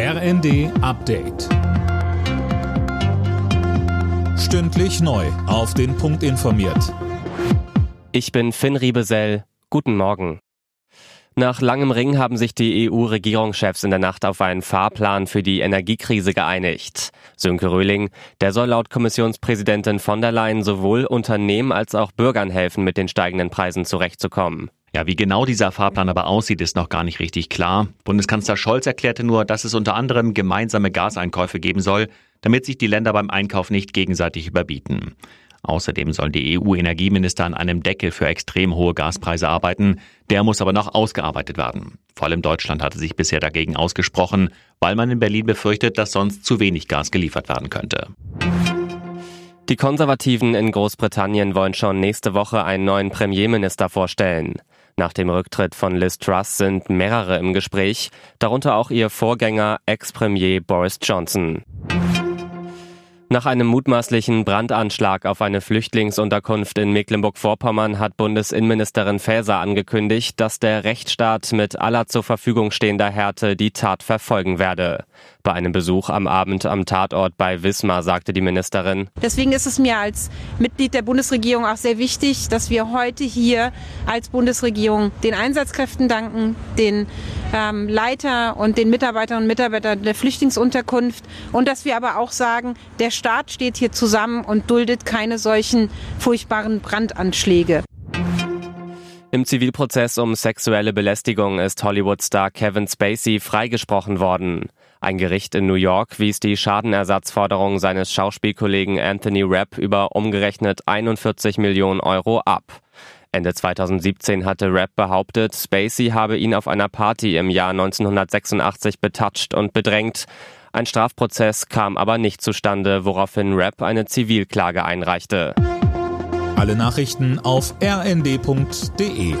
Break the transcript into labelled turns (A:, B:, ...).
A: RND Update. Stündlich neu. Auf den Punkt informiert.
B: Ich bin Finn Riebesell. Guten Morgen. Nach langem Ring haben sich die EU-Regierungschefs in der Nacht auf einen Fahrplan für die Energiekrise geeinigt. Sönke Röhling, der soll laut Kommissionspräsidentin von der Leyen sowohl Unternehmen als auch Bürgern helfen, mit den steigenden Preisen zurechtzukommen.
C: Ja, wie genau dieser Fahrplan aber aussieht, ist noch gar nicht richtig klar. Bundeskanzler Scholz erklärte nur, dass es unter anderem gemeinsame Gaseinkäufe geben soll, damit sich die Länder beim Einkauf nicht gegenseitig überbieten. Außerdem sollen die EU-Energieminister an einem Deckel für extrem hohe Gaspreise arbeiten. Der muss aber noch ausgearbeitet werden. Vor allem Deutschland hatte sich bisher dagegen ausgesprochen, weil man in Berlin befürchtet, dass sonst zu wenig Gas geliefert werden könnte.
B: Die Konservativen in Großbritannien wollen schon nächste Woche einen neuen Premierminister vorstellen. Nach dem Rücktritt von Liz Truss sind mehrere im Gespräch, darunter auch ihr Vorgänger Ex-Premier Boris Johnson. Nach einem mutmaßlichen Brandanschlag auf eine Flüchtlingsunterkunft in Mecklenburg-Vorpommern hat Bundesinnenministerin Faeser angekündigt, dass der Rechtsstaat mit aller zur Verfügung stehender Härte die Tat verfolgen werde. Bei einem Besuch am Abend am Tatort bei Wismar sagte die Ministerin.
D: Deswegen ist es mir als Mitglied der Bundesregierung auch sehr wichtig, dass wir heute hier als Bundesregierung den Einsatzkräften danken, den ähm, Leiter und den Mitarbeiterinnen und Mitarbeitern der Flüchtlingsunterkunft und dass wir aber auch sagen, der Staat steht hier zusammen und duldet keine solchen furchtbaren Brandanschläge.
B: Im Zivilprozess um sexuelle Belästigung ist Hollywood-Star Kevin Spacey freigesprochen worden. Ein Gericht in New York wies die Schadenersatzforderung seines Schauspielkollegen Anthony Rapp über umgerechnet 41 Millionen Euro ab. Ende 2017 hatte Rapp behauptet, Spacey habe ihn auf einer Party im Jahr 1986 betatscht und bedrängt. Ein Strafprozess kam aber nicht zustande, woraufhin Rapp eine Zivilklage einreichte.
A: Alle Nachrichten auf rnd.de